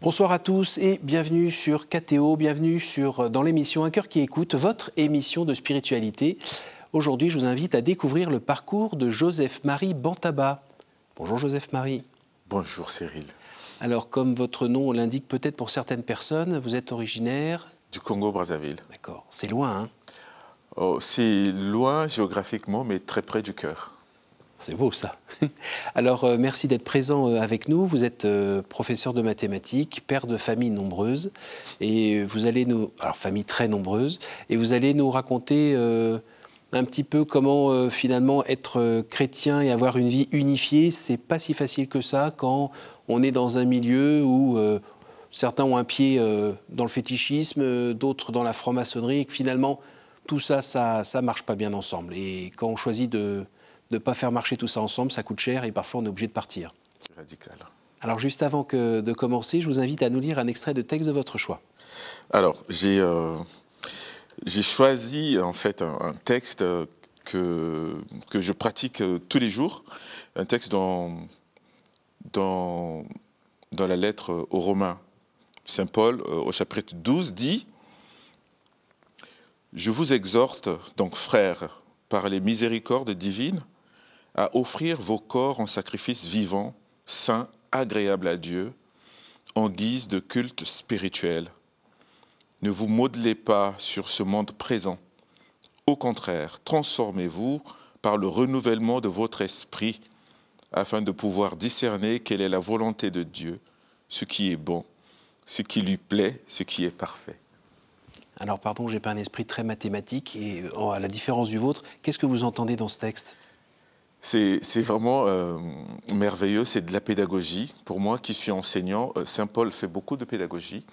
Bonsoir à tous et bienvenue sur KTO, bienvenue sur, dans l'émission Un cœur qui écoute, votre émission de spiritualité. Aujourd'hui, je vous invite à découvrir le parcours de Joseph-Marie Bantaba. Bonjour Joseph-Marie. Bonjour Cyril. Alors, comme votre nom l'indique peut-être pour certaines personnes, vous êtes originaire Du Congo-Brazzaville. D'accord, c'est loin, hein? Oh, C'est loin géographiquement, mais très près du cœur. C'est beau ça. Alors euh, merci d'être présent euh, avec nous. Vous êtes euh, professeur de mathématiques, père de familles nombreuses, et vous allez nous, alors famille très nombreuses, et vous allez nous raconter un petit peu comment finalement être chrétien et avoir une vie unifiée. C'est pas si facile que ça quand on est dans un milieu où certains ont un pied dans le fétichisme, d'autres dans la franc-maçonnerie, et que finalement tout ça, ça, ça marche pas bien ensemble. Et quand on choisit de de ne pas faire marcher tout ça ensemble, ça coûte cher et parfois on est obligé de partir. C'est radical. Alors juste avant que de commencer, je vous invite à nous lire un extrait de texte de votre choix. Alors j'ai euh, choisi en fait un, texte que, que je pratique euh, tous les jours, un texte dans, dans, dans la lettre aux Romains. Saint Paul euh, au chapitre 12 dit Je vous exhorte donc frères par les miséricordes divines à offrir vos corps en sacrifice vivant, saint, agréable à Dieu, en guise de culte spirituel. Ne vous modelez pas sur ce monde présent. Au contraire, transformez-vous par le renouvellement de votre esprit afin de pouvoir discerner quelle est la volonté de Dieu, ce qui est bon, ce qui lui plaît, ce qui est parfait. Alors pardon, j'ai pas un esprit très mathématique et oh, à la différence du vôtre, qu'est-ce que vous entendez dans ce texte? C'est vraiment euh, merveilleux, c'est de la pédagogie. Pour moi qui suis enseignant, euh, Saint Paul fait beaucoup de pédagogie.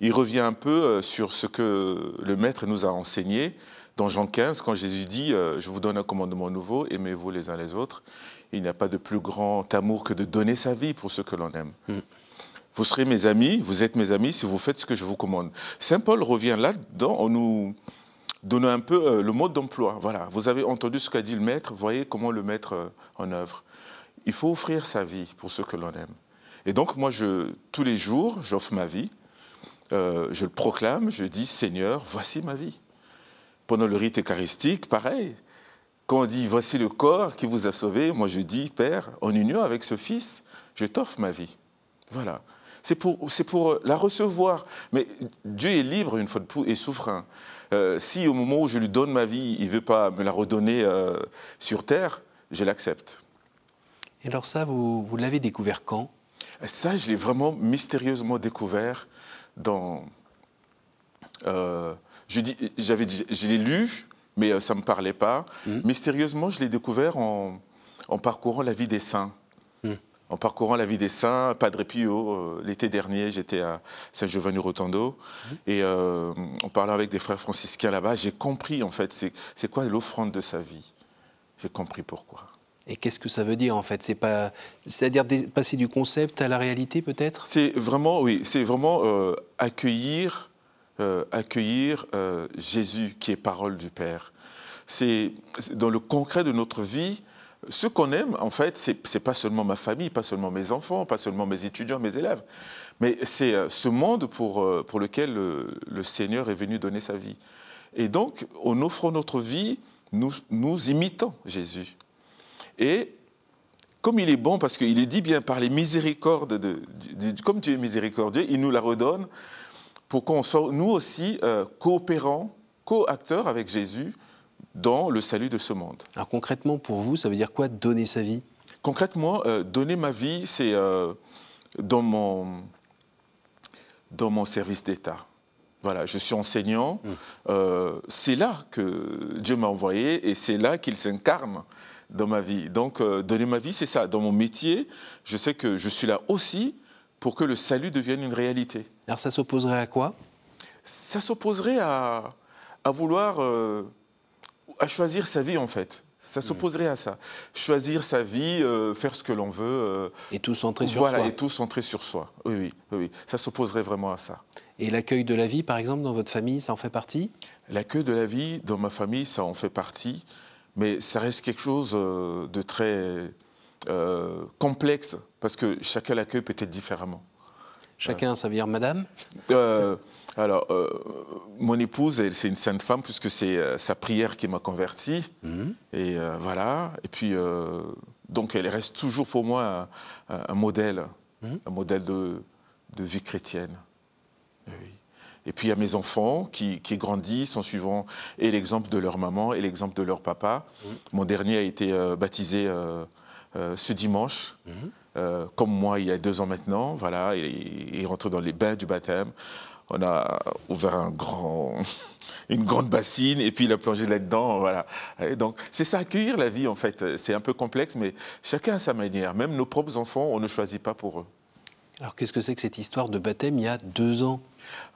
Il revient un peu euh, sur ce que le Maître nous a enseigné dans Jean 15, quand Jésus dit Je vous donne un commandement nouveau, aimez-vous les uns les autres. Il n'y a pas de plus grand amour que de donner sa vie pour ceux que l'on aime. Mm. Vous serez mes amis, vous êtes mes amis si vous faites ce que je vous commande. Saint Paul revient là-dedans en nous donner un peu euh, le mode d'emploi. Voilà, vous avez entendu ce qu'a dit le maître, voyez comment le mettre euh, en œuvre. Il faut offrir sa vie pour ceux que l'on aime. Et donc moi, je, tous les jours, j'offre ma vie, euh, je le proclame, je dis Seigneur, voici ma vie. Pendant le rite eucharistique, pareil. Quand on dit voici le corps qui vous a sauvé, moi je dis Père, en union avec ce Fils, je t'offre ma vie. Voilà. C'est pour, la recevoir. Mais Dieu est libre une fois de plus et souverain. Euh, si au moment où je lui donne ma vie, il ne veut pas me la redonner euh, sur terre, je l'accepte. Et alors ça, vous, vous l'avez découvert quand? Ça, je l'ai vraiment mystérieusement découvert dans... Euh, je, dis, j'avais, je l'ai lu, mais ça ne me parlait pas. Mmh. Mystérieusement, je l'ai découvert en, en parcourant la vie des saints en parcourant la vie des saints. Padre Pio, euh, l'été dernier, j'étais à Saint-Giovanni-Rotondo mhm. et euh, en parlant avec des frères franciscains là-bas, j'ai compris en fait c'est quoi l'offrande de sa vie. J'ai compris pourquoi. Et qu'est-ce que ça veut dire en fait? C'est pas, c'est-à-dire passer du concept à la réalité peut-être? C'est vraiment, oui, c'est vraiment euh, accueillir, accueillir Jésus qui est parole du Père. C'est dans le concret de notre vie ce qu'on aime, en fait, ce n'est pas seulement ma famille, pas seulement mes enfants, pas seulement mes étudiants, mes élèves, mais c'est euh, ce monde pour, euh, lequel le, Seigneur est venu donner sa vie. Et donc, en offrant notre vie, nous, nous imitons Jésus. Et comme il est bon, parce qu'il est dit bien par les miséricordes, de, comme Dieu est miséricordieux, il nous la redonne pour qu'on soit nous aussi euh, coopérants, co-acteurs avec Jésus dans le salut de ce monde. Alors concrètement, pour vous, ça veut dire quoi donner sa vie? Concrètement, euh, donner ma vie, c'est euh, dans, mon, dans mon service d'État. Voilà, je suis enseignant. Hum. Euh, c'est là que Dieu m'a envoyé et c'est là qu'il s'incarne dans ma vie. Donc, donner ma vie, c'est ça. Dans mon métier, je sais que je suis là aussi pour que le salut devienne une réalité. Alors, ça s'opposerait à quoi? Ça s'opposerait à, à vouloir à choisir sa vie en fait. Ça s'opposerait à ça. Choisir sa vie, euh, faire ce que l'on veut. Euh, et tout centré sur soi. Voilà, et tout centré sur soi. Oui, oui, oui. Ça s'opposerait vraiment à ça. Et l'accueil de la vie, par exemple, dans votre famille, ça en fait partie? L'accueil de la vie, dans ma famille, ça en fait partie. Mais ça reste quelque chose euh, de très complexe, parce que chacun l'accueille peut-être différemment. Chacun, ça veut dire madame Euh, alors, euh, mon épouse, c'est une sainte femme puisque c'est euh, sa prière qui m'a converti. Et euh, voilà. Et puis, donc, elle reste toujours pour moi un, modèle, un modèle de, de vie chrétienne. Oui. Et puis, il y a mes enfants qui, qui grandissent en suivant et l'exemple de leur maman et l'exemple de leur papa. Mon dernier a été baptisé ce dimanche. Euh, comme moi il y a deux ans maintenant, voilà, il, rentre dans les bains du baptême. On a ouvert un grand, une grande bassine et puis il a plongé là-dedans, voilà. Et donc c'est ça accueillir la vie en fait. C'est un peu complexe, mais chacun à sa manière. Même nos propres enfants, on ne choisit pas pour eux. Alors qu'est-ce que c'est que cette histoire de baptême il y a deux ans?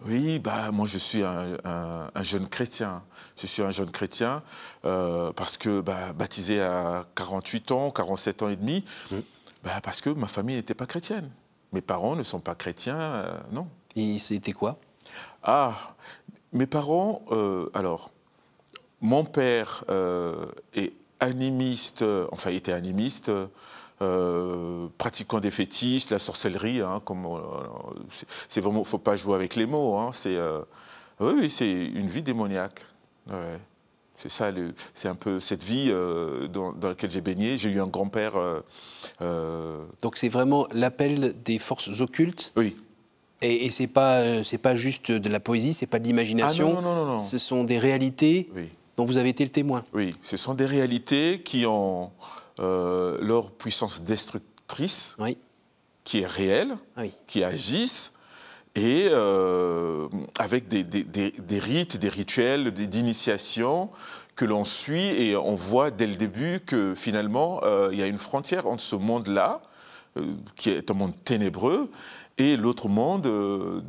Oui, bah moi je suis un, un- un jeune chrétien. Je suis un jeune chrétien euh, parce que bah, baptisé à 48 ans, 47 ans et demi, bah, parce que ma famille n'était pas chrétienne. Mes parents ne sont pas chrétiens, euh, non. Et C'était quoi? Ah, mes parents, euh, alors, mon père euh, est animiste, enfin, il était animiste, euh, pratiquant des fétiches, la sorcellerie, hein, comme, euh, c'est- c'est vraiment, faut pas jouer avec les mots, hein, c'est, euh, oui, oui, c'est une vie démoniaque. Ouais. C'est ça, c'est un peu cette vie euh, dans, dans laquelle j'ai baigné. J'ai eu un grand-père. euh, euh, Donc c'est vraiment l'appel des forces occultes oui, et, et c'est pas c'est pas juste de la poésie, c'est pas de l'imagination. Ah non, non, non, non, non. Ce sont des réalités oui. dont vous avez été le témoin. Oui, ce sont des réalités qui ont euh, leur puissance destructrice, Oui, qui est réelle, oui. qui agissent, et euh, avec des, des- des- des rites, des rituels, des- d'initiation que l'on suit, et on voit dès le début que finalement, euh, il y a une frontière entre ce monde-là, euh, qui est un monde ténébreux, et l'autre monde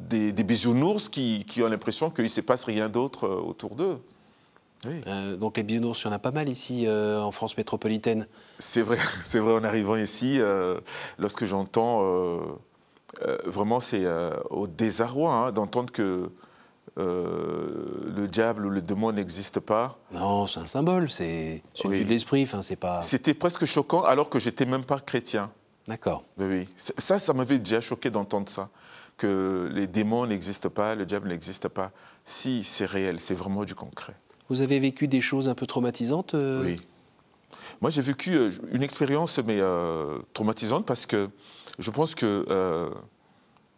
des, bisounours qui, qui ont l'impression qu'il ne se passe rien d'autre autour d'eux. Oui. Euh, donc les bisounours, il y en a pas mal ici euh, en France métropolitaine. C'est vrai, c'est vrai. En arrivant ici, euh, lorsque j'entends, euh, vraiment, c'est euh, au désarroi hein, d'entendre que euh, le diable ou le démon n'existe pas. Non, c'est un symbole, c'est une Oui. de l'esprit. Enfin, c'est pas. C'était presque choquant, alors que j'étais même pas chrétien. D'accord. Oui, ça, ça m'avait déjà choqué d'entendre ça, que les démons n'existent pas, le diable n'existe pas. Si, c'est réel, c'est vraiment du concret. Vous avez vécu des choses un peu traumatisantes Oui. Moi, j'ai vécu une expérience mais euh, traumatisante parce que je pense que euh,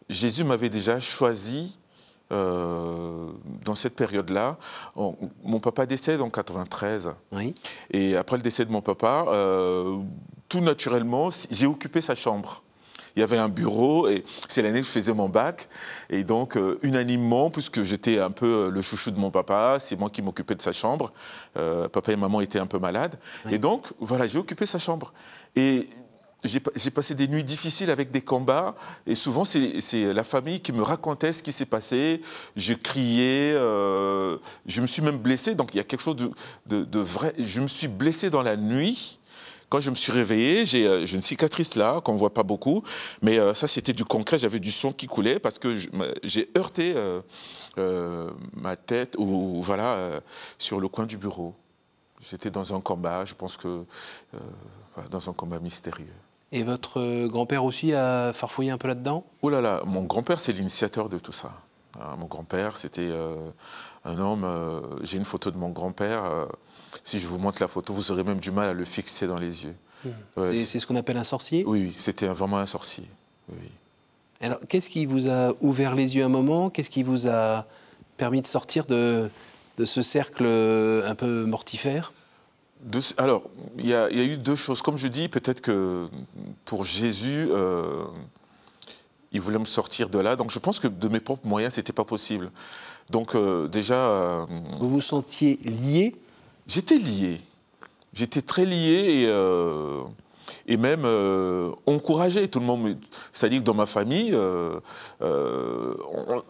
Jésus m'avait déjà choisi euh, dans cette période-là. On- Mon papa décède en 93 Oui. et après le décès de mon papa, euh, tout naturellement, j'ai occupé sa chambre. Il y avait un bureau et c'est l'année que je faisais mon bac. Et donc, euh, unanimement, puisque j'étais un peu le chouchou de mon papa, c'est moi qui m'occupais de sa chambre. Papa et maman étaient un peu malades. Et donc, voilà, j'ai occupé sa chambre. Et j'ai pa- j'ai passé des nuits difficiles avec des combats. Et souvent, c'est la famille qui me racontait ce qui s'est passé. Je criais. euh, je me suis même blessé. Donc, il y a quelque chose de, vrai. Je me suis blessé dans la nuit. Quand je me suis réveillé, j'ai euh, une cicatrice là, qu'on ne voit pas beaucoup, mais euh, ça c'était du concret, j'avais du sang qui coulait parce que j'ai heurté ma tête ou voilà, sur le coin du bureau. J'étais dans un combat, je pense que dans un combat mystérieux. Et votre euh, grand-père aussi a farfouillé un peu là-dedans? Oh là là, mon grand-père, c'est l'initiateur de tout ça. Ah, mon grand-père, c'était euh, un homme. euh, J'ai une photo de mon grand-père. si je vous montre la photo, vous aurez même du mal à le fixer dans les yeux. Ouais, C'est ce qu'on appelle un sorcier? Oui, oui, c'était vraiment un sorcier. Oui. Alors, qu'est-ce qui vous a ouvert les yeux un moment? Qu'est-ce qui vous a permis de sortir de, de ce cercle un peu mortifère? De- alors, il y, a il y a eu deux choses. Comme je dis, peut-être que pour Jésus, euh, il voulait me sortir de là. Donc, je pense que de mes propres moyens, c'était pas possible. Donc, euh, déjà, euh, Vous vous sentiez lié? J'étais lié. J'étais très lié et, et même encouragé. Tout le monde, c'est-à-dire que dans ma famille, on,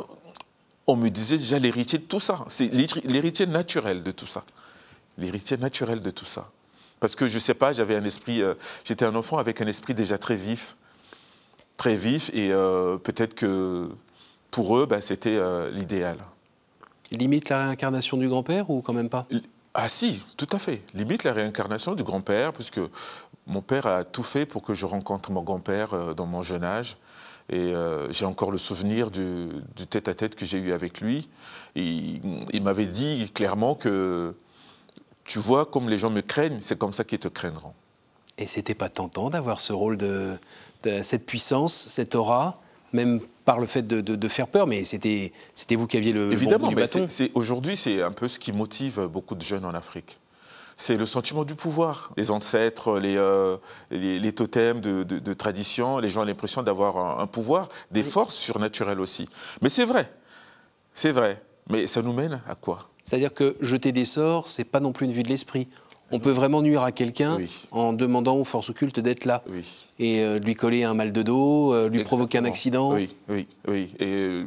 on me disait déjà l'héritier de tout ça. C'est l'héri- l'héritier naturel de tout ça. L'héritier naturel de tout ça. Parce que je sais pas, j'avais un esprit, euh, j'étais un enfant avec un esprit déjà très vif, très vif, et euh, peut-être que pour eux, bah, c'était euh, l'idéal. Limite la réincarnation du grand-père ou quand même pas? Ah si, tout à fait. Limite la réincarnation du grand-père, puisque mon père a tout fait pour que je rencontre mon grand-père dans mon jeune âge. Et j'ai encore le souvenir du, tête-à-tête que j'ai eu avec lui. Et il m'avait dit clairement que tu vois comme les gens me craignent, c'est comme ça qu'ils te craindront. Et c'était pas tentant d'avoir ce rôle de, cette puissance, cette aura, même par le fait de, faire peur, mais c'était vous qui aviez le, Évidemment, bon bout du bâton. Aujourd'hui, c'est un peu ce qui motive beaucoup de jeunes en Afrique. C'est le sentiment du pouvoir. Les ancêtres, les, euh, les, totems de, tradition, les gens ont l'impression d'avoir un, pouvoir, des forces surnaturelles aussi. Mais c'est vrai, c'est vrai. Mais ça nous mène à quoi? C'est-à-dire que jeter des sorts, c'est pas non plus une vue de l'esprit on peut vraiment nuire à quelqu'un en demandant aux forces occultes d'être là. Et euh, lui coller un mal de dos, euh, lui provoquer un accident. Oui, oui, oui. Et euh,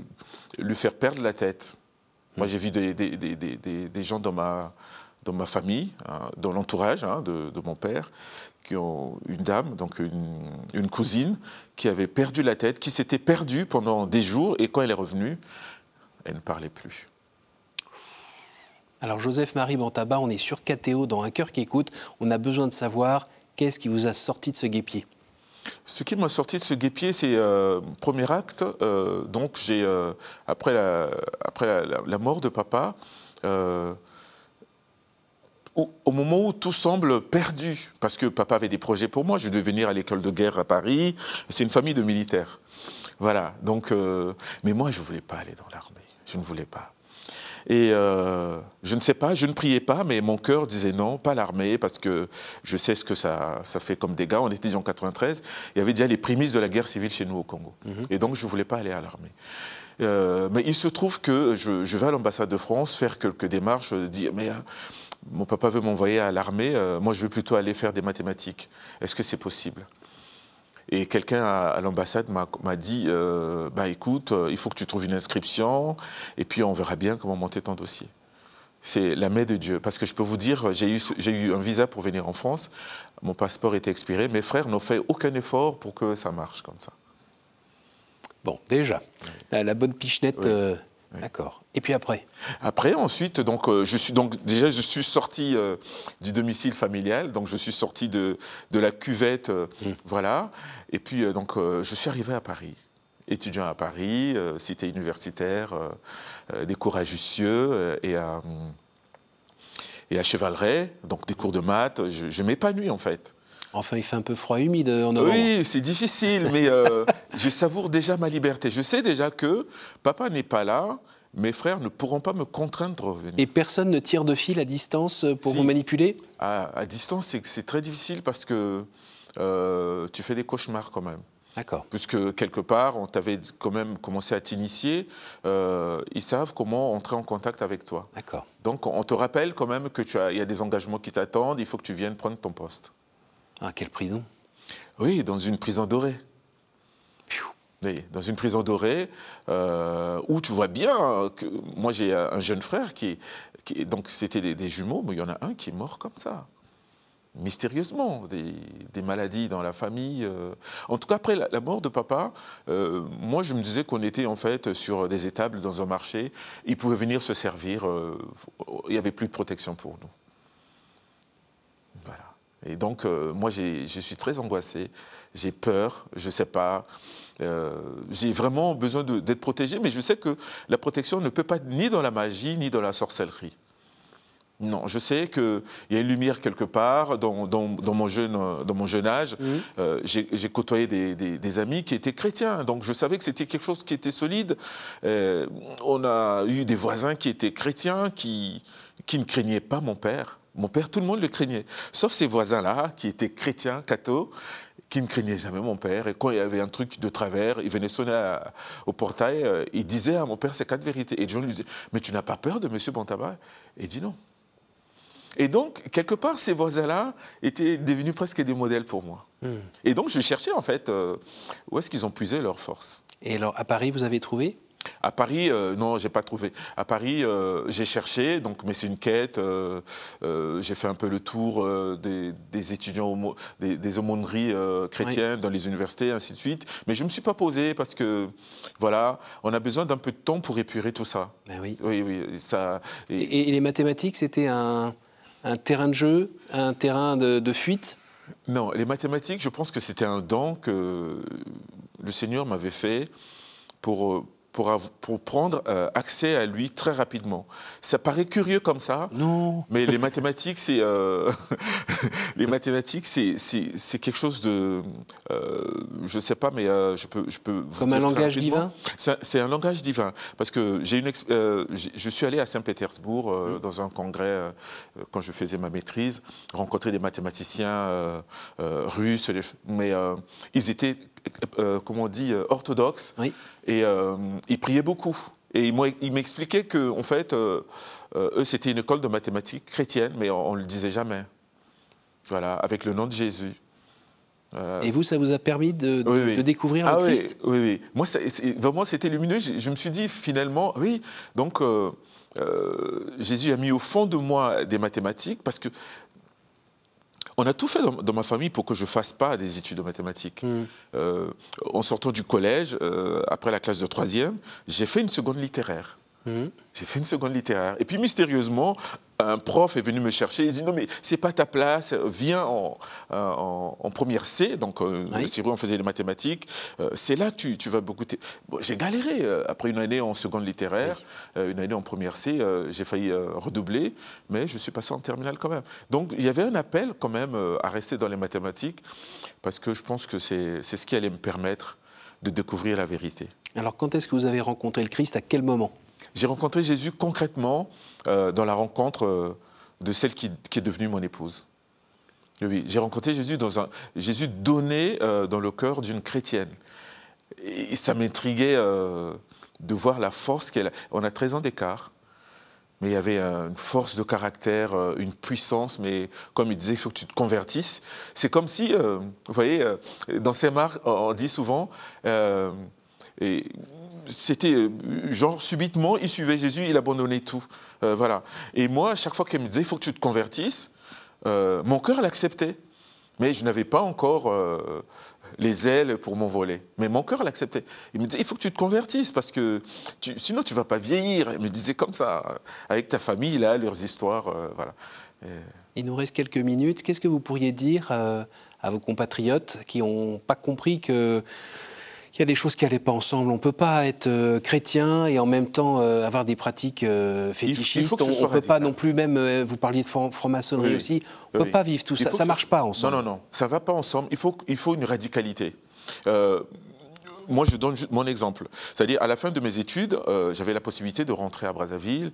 lui faire perdre la tête. Moi, j'ai vu des, gens dans ma, dans ma famille, hein, dans l'entourage hein, de, mon père, qui ont une dame, donc une, une, cousine, qui avait perdu la tête, qui s'était perdue pendant des jours, et quand elle est revenue, elle ne parlait plus. Alors Joseph-Marie Bantaba, on est sur KTO dans Un cœur qui écoute. On a besoin de savoir qu'est-ce qui vous a sorti de ce guépier ce qui m'a sorti de ce guépier, c'est euh, premier acte. Euh, donc, j'ai euh, après, la, mort de papa, au, moment où tout semble perdu, parce que papa avait des projets pour moi, je devais venir à l'école de guerre à Paris. C'est une famille de militaires, voilà. Donc, mais moi, je voulais pas aller dans l'armée. Je ne voulais pas. Et euh, je ne sais pas, je ne priais pas, mais mon cœur disait non, pas l'armée, parce que je sais ce que ça, ça fait comme dégâts. On était en 93, il y avait déjà les prémices de la guerre civile chez nous au Congo. Mhm. Et donc je ne voulais pas aller à l'armée. Euh, mais il se trouve que je, vais à l'ambassade de France faire quelques démarches, dire mais euh, mon papa veut m'envoyer à l'armée, moi je veux plutôt aller faire des mathématiques. Est-ce que c'est possible? Et quelqu'un à, l'ambassade m'a dit euh, bah, écoute, euh, il faut que tu trouves une inscription, et puis on verra bien comment monter ton dossier. C'est la main de Dieu. Parce que je peux vous dire, j'ai eu, eu un visa pour venir en France, mon passeport était expiré, mes frères n'ont fait aucun effort pour que ça marche comme ça. Bon, déjà, la, bonne pichenette. Euh, D'accord. Et puis après? Après, ensuite, donc, euh, je suis donc déjà je suis sorti euh, du domicile familial, donc je suis sorti de, de la cuvette, euh, hmm. voilà. Et puis donc je suis arrivé à Paris, étudiant à Paris, cité universitaire, des cours à Jussieu et à et à Chevaleret, donc des cours de maths. Je, je m'épanouis en fait. Enfin, il fait un peu froid humide en novembre. Oui, c'est difficile, mais euh, je savoure déjà ma liberté. Je sais déjà que papa n'est pas là, mes frères ne pourront pas me contraindre de revenir. Et personne ne tire de fil à distance pour vous manipuler? À, distance, c'est très difficile parce que euh, tu fais des cauchemars quand même. D'accord. Puisque quelque part, on t'avait quand même commencé à t'initier, euh, ils savent comment entrer en contact avec toi. D'accord. Donc on te rappelle quand même que tu as, il y a des engagements qui t'attendent, il faut que tu viennes prendre ton poste. Ah, quelle prison? Oui, dans une prison dorée. Oui, dans une prison dorée, euh, où tu vois bien que moi j'ai un jeune frère qui, donc c'était des, jumeaux, mais il y en a un qui est mort comme ça, mystérieusement, des, maladies dans la famille. Euh. En tout cas, après la, mort de papa, euh, moi je me disais qu'on était en fait sur des étables dans un marché, il pouvait venir se servir, il n'y avait plus de protection pour nous. Et donc, euh, moi, je suis très angoissé, j'ai peur, je ne sais pas. Euh, j'ai vraiment besoin d'être protégé, mais je sais que la protection ne peut pas être ni dans la magie, ni dans la sorcellerie. Non, je sais qu'il y a une lumière quelque part dans, mon, jeune, dans mon jeune âge. Mmh. Euh, j'ai côtoyé des, amis qui étaient chrétiens, donc je savais que c'était quelque chose qui était solide. on a eu des voisins qui étaient chrétiens, qui, qui ne craignaient pas mon père. Mon père, tout le monde le craignait, sauf ses voisins-là, qui étaient chrétiens, cathos, qui ne craignaient jamais mon père. Et quand il y avait un truc de travers, il venait sonner au portail, euh, il disait à mon père ces quatre vérités. Et John lui disait, mais tu n'as pas peur de M. Bontabat Et il dit non. Et donc, quelque part, ces voisins-là étaient devenus presque des modèles pour moi. Hmm. Et donc, je cherchais, en fait, euh, où est-ce qu'ils ont puisé leur force? Et alors, à Paris, vous avez trouvé? À Paris, non, euh, non, j'ai pas trouvé. À Paris, euh, j'ai cherché, donc, mais c'est une quête. Euh, j'ai fait un peu le tour des, étudiants, des, aumôneries chrétiennes dans les universités, ainsi de suite. Mais je me suis pas posé parce que, voilà, on a besoin d'un peu de temps pour épurer tout ça. Ben oui. Oui, oui. Ça, et... les mathématiques, c'était un, terrain de jeu, un terrain de, fuite? Non, les mathématiques, je pense que c'était un don que le Seigneur m'avait fait pour pour, pour prendre euh, accès à lui très rapidement. Ça paraît curieux comme ça, non. mais les mathématiques, c'est euh, les mathématiques, c'est quelque chose de, euh, je sais pas, mais euh, je peux, je peux. Comme un langage divin. C'est un langage divin parce que j'ai une, je suis allé à Saint-Pétersbourg mmh. dans un congrès quand je faisais ma maîtrise, rencontrer des mathématiciens russes, mais ils étaient euh, comment on dit, euh, orthodoxe. Et euh, il priait beaucoup. Et il m'expliquait que, en fait, eux, c'était une école de mathématiques chrétienne, mais on ne le disait jamais. Voilà, avec le nom de Jésus. Et vous, ça vous a permis de, découvrir le ah Christ Oui, oui. Moi, vraiment, c'était lumineux. Je, me suis dit, finalement, oui, donc Jésus a mis au fond de moi des mathématiques, parce que on a tout fait dans, ma famille pour que je fasse pas des études de mathématiques. Hmm. Euh, en sortant du collège, euh, après la classe de troisième, j'ai fait une seconde littéraire. Hmm. J'ai fait une seconde littéraire. Et puis mystérieusement, un prof est venu me chercher. Il dit non mais c'est pas ta place. Viens en, en, première C. Donc euh, oui. on faisait des mathématiques. Euh, c'est là que tu, vas beaucoup. j'ai galéré euh, après une année en seconde littéraire, une année en première C. j'ai failli redoubler, mais je suis passé en terminale quand même. Donc il y avait un appel quand même à rester dans les mathématiques parce que je pense que c'est ce qui allait me permettre de découvrir la vérité. Alors quand est-ce que vous avez rencontré le Christ? À quel moment? J'ai rencontré Jésus concrètement euh, dans la rencontre euh, de celle qui, est devenue mon épouse. Oui, j'ai rencontré Jésus dans un Jésus donné euh, dans le cœur d'une chrétienne. Et ça m'intriguait de voir la force qu'elle a. On a 13 ans d'écart, mais il y avait une force de caractère, une puissance, mais comme il disait, il faut que tu te convertisses. C'est comme si, vous voyez, dans ces marques, on dit souvent, et c'était euh, genre subitement, il suivait Jésus, il abandonnait tout. Euh, voilà. Et moi, à chaque fois qu'elle me disait, il faut que tu te convertisses, euh, mon cœur l'acceptait. Mais je n'avais pas encore les ailes pour m'envoler. Mais mon cœur l'acceptait. Il me disait, il faut que tu te convertisses parce que sinon tu ne vas pas vieillir. Il me disait comme ça, avec ta famille, là, leurs histoires. voilà. Il nous reste quelques minutes. Qu'est-ce que vous pourriez dire à vos compatriotes qui n'ont pas compris que il y a des choses qui n'allaient pas ensemble. On ne peut pas être euh, chrétien et en même temps euh, avoir des pratiques euh, fétichistes. on ne peut pas non plus, même, vous parliez de franc-maçonnerie aussi, on ne peut pas vivre tout ça. Ça ne marche pas ensemble. Non, non, non, ça ne va pas ensemble. Il faut, il faut une radicalité. moi, je donne mon exemple. C'est-à-dire, à la fin de mes études, j'avais la possibilité de rentrer à Brazzaville,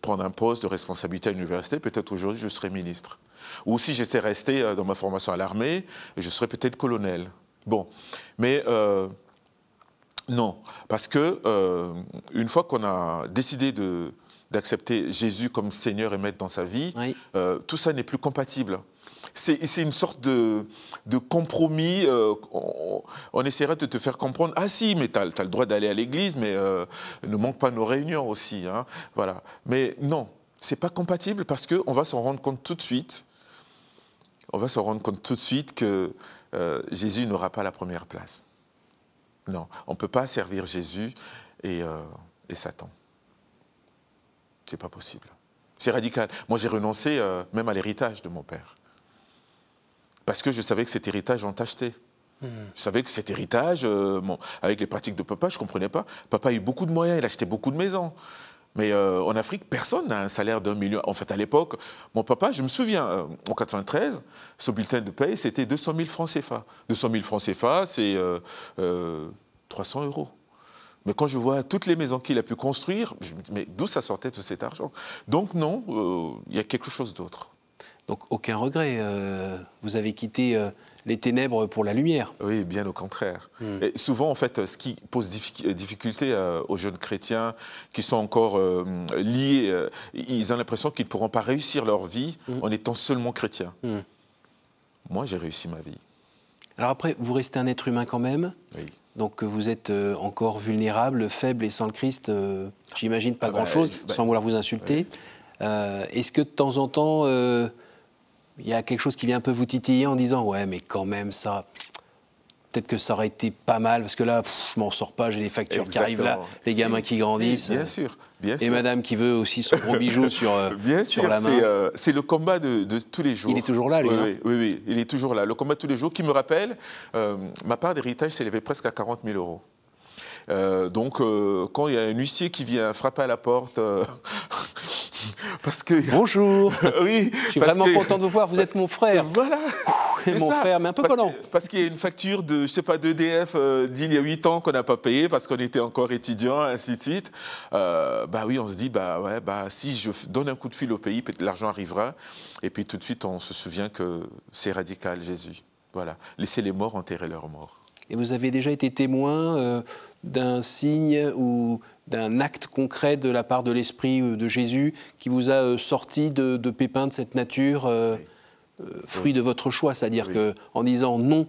prendre un poste de responsabilité à l'université. Peut-être aujourd'hui, je serais ministre. Ou si j'étais resté dans ma formation à l'armée, je serais peut-être colonel. Bon, mais euh, non, parce que euh, une fois qu'on a décidé de, d'accepter Jésus comme Seigneur et Maître dans sa vie, euh, tout ça n'est plus compatible. C'est, une sorte de, de compromis. on, on, essaierait de te faire comprendre ah si, mais tu as, le droit d'aller à l'église, mais ne manque pas nos réunions aussi. Hein, voilà. Mais non, c'est pas compatible parce qu'on va s'en rendre compte tout de suite. On va s'en rendre compte tout de suite que euh, Jésus n'aura pas la première place. Non, on ne peut pas servir Jésus et, euh, et Satan. C'est pas possible. C'est radical. Moi, j'ai renoncé euh, même à l'héritage de mon père. Parce que je savais que cet héritage, on t'achetait. Hmm. Je savais que cet héritage, avec les pratiques de papa, je ne comprenais pas. Papa a eu beaucoup de moyens, il achetait beaucoup de maisons. Mais euh, en Afrique, personne n'a un salaire d'un million. En fait, à l'époque, mon papa, je me souviens, euh, en 93, ce bulletin de paye, c'était 200 000 francs CFA. 200 000 francs CFA, c'est 300 euh, euros. Mais quand je vois toutes les maisons qu'il a pu construire, je me dis, mais d'où ça sortait tout cet argent? Donc non, il y a quelque chose d'autre. Donc aucun regret. vous avez quitté les ténèbres pour la lumière. Oui, bien au contraire. Hmm. Et souvent, en fait, ce qui pose difficulté euh, aux jeunes chrétiens qui sont encore euh, liés, euh, ils ont l'impression qu'ils ne pourront pas réussir leur vie hmm. en étant seulement chrétiens. Hmm. Moi, j'ai réussi ma vie. Alors après, vous restez un être humain quand même. Oui. Donc vous êtes encore vulnérable, faible et sans le Christ, j'imagine pas ah bah, grand-chose, bah, sans vouloir vous insulter. Est-ce que de temps en temps il y a quelque chose qui vient un peu vous titiller en disant ouais mais quand même ça peut-être que ça aurait été pas mal, parce que là, pff, je m'en sors pas, j'ai les factures qui arrivent là, les gamins qui grandissent. Bien sûr, bien Et sûr. madame qui veut aussi son gros bijou sur, euh, Bien sur sûr, la main. c'est euh, c'est le combat de, de tous les jours. Il est toujours là, lui, Oui, hein oui, oui, oui, il est toujours là. Le combat de tous les jours qui me rappelle, euh, ma part d'héritage s'élevait presque à 40 000 euros. Euh, donc, euh, quand il y a un huissier qui vient frapper à la porte, euh, parce que. Bonjour, oui, je suis vraiment que- content de vous voir, vous êtes mon frère. Voilà. c'est mon ça. frère, mais un peu parce collant. que- parce qu'il y a une facture de, je sais pas, d'EDF euh, d'il y a 8 ans qu'on n'a pas payé parce qu'on était encore étudiant, ainsi de suite. Euh, bah oui, on se dit, bah ouais, bah si je donne un coup de fil au pays, peut-être l'argent arrivera. Et puis tout de suite, on se souvient que c'est radical, Jésus. Voilà. Laissez les morts enterrer leurs morts. Et vous avez déjà été témoin euh, d'un signe ou d'un acte concret de la part de l'Esprit euh, de Jésus qui vous a euh, sorti de, de pépins de cette nature, euh, fruit de votre choix, c'est-à-dire Oui. que en disant non,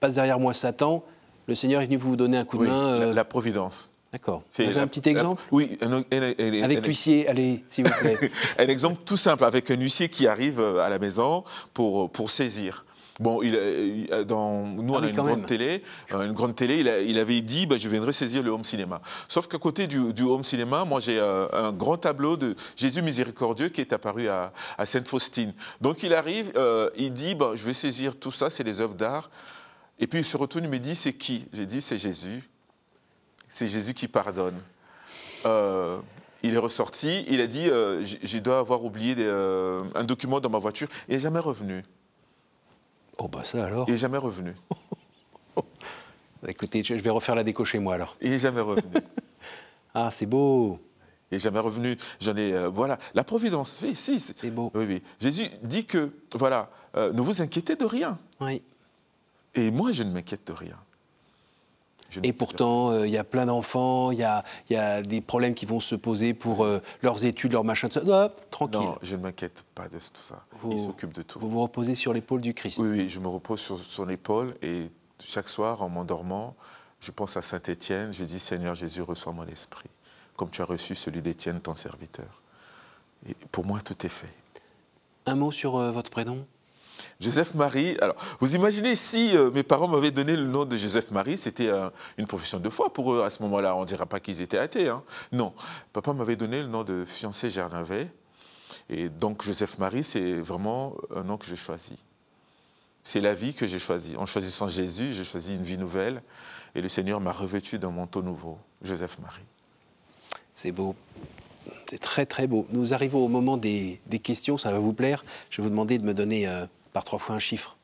passe derrière moi Satan, le Seigneur est venu vous donner un coup de main. la, la providence. D'accord. Vous avez la- un petit exemple? La- Oui, un, un- un- Avec un- l'huissier, allez, s'il vous plaît. Un exemple tout simple, avec un huissier qui arrive à la maison pour, pour saisir. Bon, il, il- dans, nous, Ah on oui, a une grande même. télé. euh, une grande télé, il, a- il avait dit bah, je viendrai saisir le home cinéma. Sauf qu'à côté du, du home cinéma, moi, j'ai euh, un grand tableau de Jésus miséricordieux qui est apparu à, à Sainte-Faustine. Donc, il arrive, euh, il dit bah, je vais saisir tout ça, c'est des œuvres d'art. Et puis, il se retourne, il me dit c'est qui? J'ai dit c'est Jésus. C'est Jésus qui pardonne. Euh, il est ressorti, il a dit je dois avoir oublié des, un document dans ma voiture. Il n'est jamais revenu. Oh bah ça alors. Il n'est jamais revenu. Écoutez, je vais refaire la déco chez moi alors. Il n'est jamais revenu. Ah, c'est beau. Il n'est jamais revenu. J'en ai. euh, voilà. La providence. Oui, si. c'est- C'est beau. Oui, oui. Jésus dit que, voilà, euh, ne vous inquiétez de rien. Oui. Et moi, je ne m'inquiète de rien. Et pourtant, euh, il y a plein d'enfants, il y a, il y a des problèmes qui vont se poser pour euh, leurs études, leurs machins, tout ça. Hop, tranquille. Non, je ne m'inquiète pas de tout ça. Vous- Il s'occupe de tout. Vous vous reposez sur l'épaule du Christ. Oui, oui, je me repose sur son épaule et chaque soir, en m'endormant, je pense à Saint Étienne. Je dis Seigneur Jésus, reçois mon esprit, comme tu as reçu celui d'Étienne, ton serviteur. Et pour moi, tout est fait. Un mot sur euh, votre prénom? Joseph Marie. Alors, vous imaginez si euh, mes parents m'avaient donné le nom de Joseph Marie, c'était euh, une profession de foi pour eux à ce moment-là. On ne dira pas qu'ils étaient athées. hein. Non, papa m'avait donné le nom de fiancé Gernavet. Et donc, Joseph Marie, c'est vraiment un nom que j'ai choisi. C'est la vie que j'ai choisie. En choisissant Jésus, j'ai choisi une vie nouvelle. Et le Seigneur m'a revêtu d'un manteau nouveau, Joseph Marie. C'est beau. C'est très très beau. Nous arrivons au moment des, questions, ça va vous plaire. Je vais vous demander de me donner euh, par trois fois un chiffre.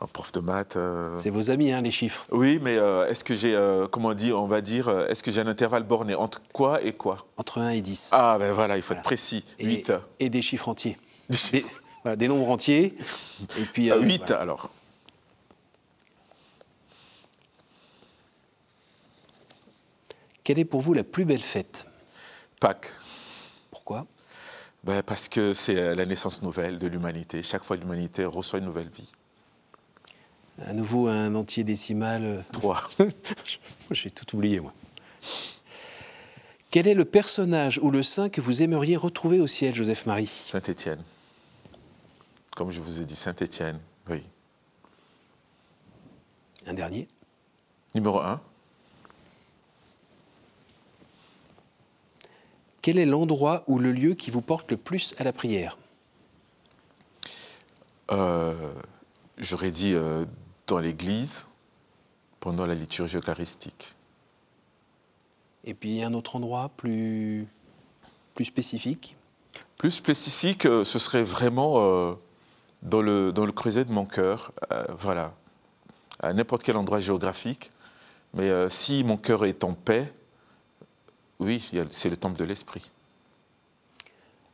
Un prof de maths. euh, C'est vos amis, hein, les chiffres. Oui, mais euh, est-ce que j'ai, euh, comment on dit, on va dire, est-ce que j'ai un intervalle borné entre quoi et quoi? Entre 1 et 10. Ah, ben voilà, il faut Voilà. être précis. et, 8. et des chiffres entiers. Des Des, voilà, des nombres entiers. Et puis, euh, 8 voilà. alors. Quelle est pour vous la plus belle fête? Pâques. Pourquoi? Ben, parce que c'est euh, la naissance nouvelle de l'humanité. Chaque fois, l'humanité reçoit une nouvelle vie. À nouveau un entier décimal. euh, 3. J'ai tout oublié, moi. Quel est le personnage ou le saint que vous aimeriez retrouver au ciel, Joseph Marie? Saint-Étienne. Comme je vous ai dit, Saint-Étienne. Oui. Un dernier? Numéro 1. Quel est l'endroit ou le lieu qui vous porte le plus à la prière? Euh, J'aurais dit euh, dans l'église, pendant la liturgie eucharistique. Et puis un autre endroit plus, plus spécifique? Plus spécifique, euh, ce serait vraiment euh, dans, le, dans le creuset de mon cœur. voilà. À n'importe quel endroit géographique. Mais si mon cœur est en paix, oui, c'est le temple de l'esprit.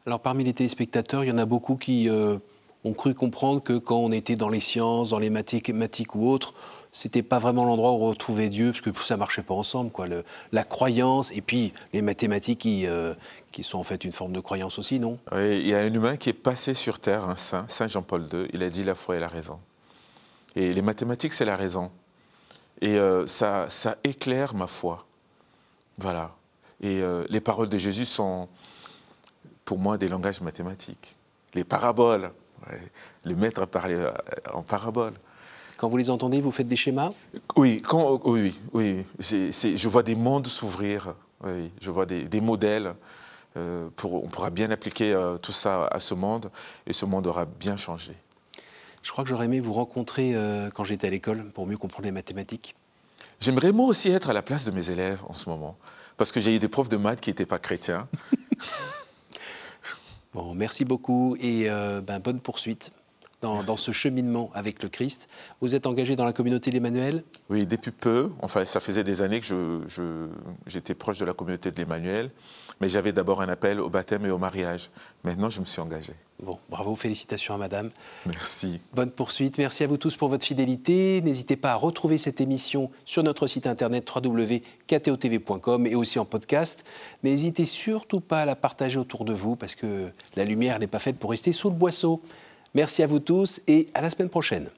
Alors parmi les téléspectateurs, il y en a beaucoup qui euh, ont cru comprendre que quand on était dans les sciences, dans les mathématiques ou autres, c'était pas vraiment l'endroit où on retrouvait Dieu, parce que ça marchait pas ensemble. Quoi. Le- la croyance et puis les mathématiques qui, euh, qui sont en fait une forme de croyance aussi, non? Oui, il y a un humain qui est passé sur Terre, un saint, Saint Jean-Paul II. Il a dit la foi et la raison. Et les mathématiques, c'est la raison. Et euh, ça, ça éclaire ma foi. Voilà. Et euh, les paroles de Jésus sont, pour moi, des langages mathématiques. Les paraboles. ouais. Le maître parlait euh, en parabole. Quand vous les entendez, vous faites des schémas? Oui, quand, oui, oui. je vois des mondes s'ouvrir, oui, je vois des, modèles. Euh, pour, on pourra bien appliquer euh, tout ça à ce monde et ce monde aura bien changé. Je crois que j'aurais aimé vous rencontrer euh, quand j'étais à l'école pour mieux comprendre les mathématiques. J'aimerais moi aussi être à la place de mes élèves en ce moment, parce que j'ai eu des profs de maths qui n'étaient pas chrétiens. bon, merci beaucoup et ben, bonne poursuite dans, ce cheminement avec le Christ. Vous êtes engagé dans la communauté de l'Emmanuel? Oui, depuis peu. Enfin, ça faisait des années que j'étais proche de la communauté de l'Emmanuel, mais j'avais d'abord un appel au baptême et au mariage. Maintenant, je me suis engagé. Bon, bravo, félicitations à madame. Merci. Bonne poursuite. Merci à vous tous pour votre fidélité. N'hésitez pas à retrouver cette émission sur notre site internet www.ktotv.com et aussi en podcast. N'hésitez surtout pas à la partager autour de vous parce que la lumière n'est pas faite pour rester sous le boisseau. Merci à vous tous et à la semaine prochaine.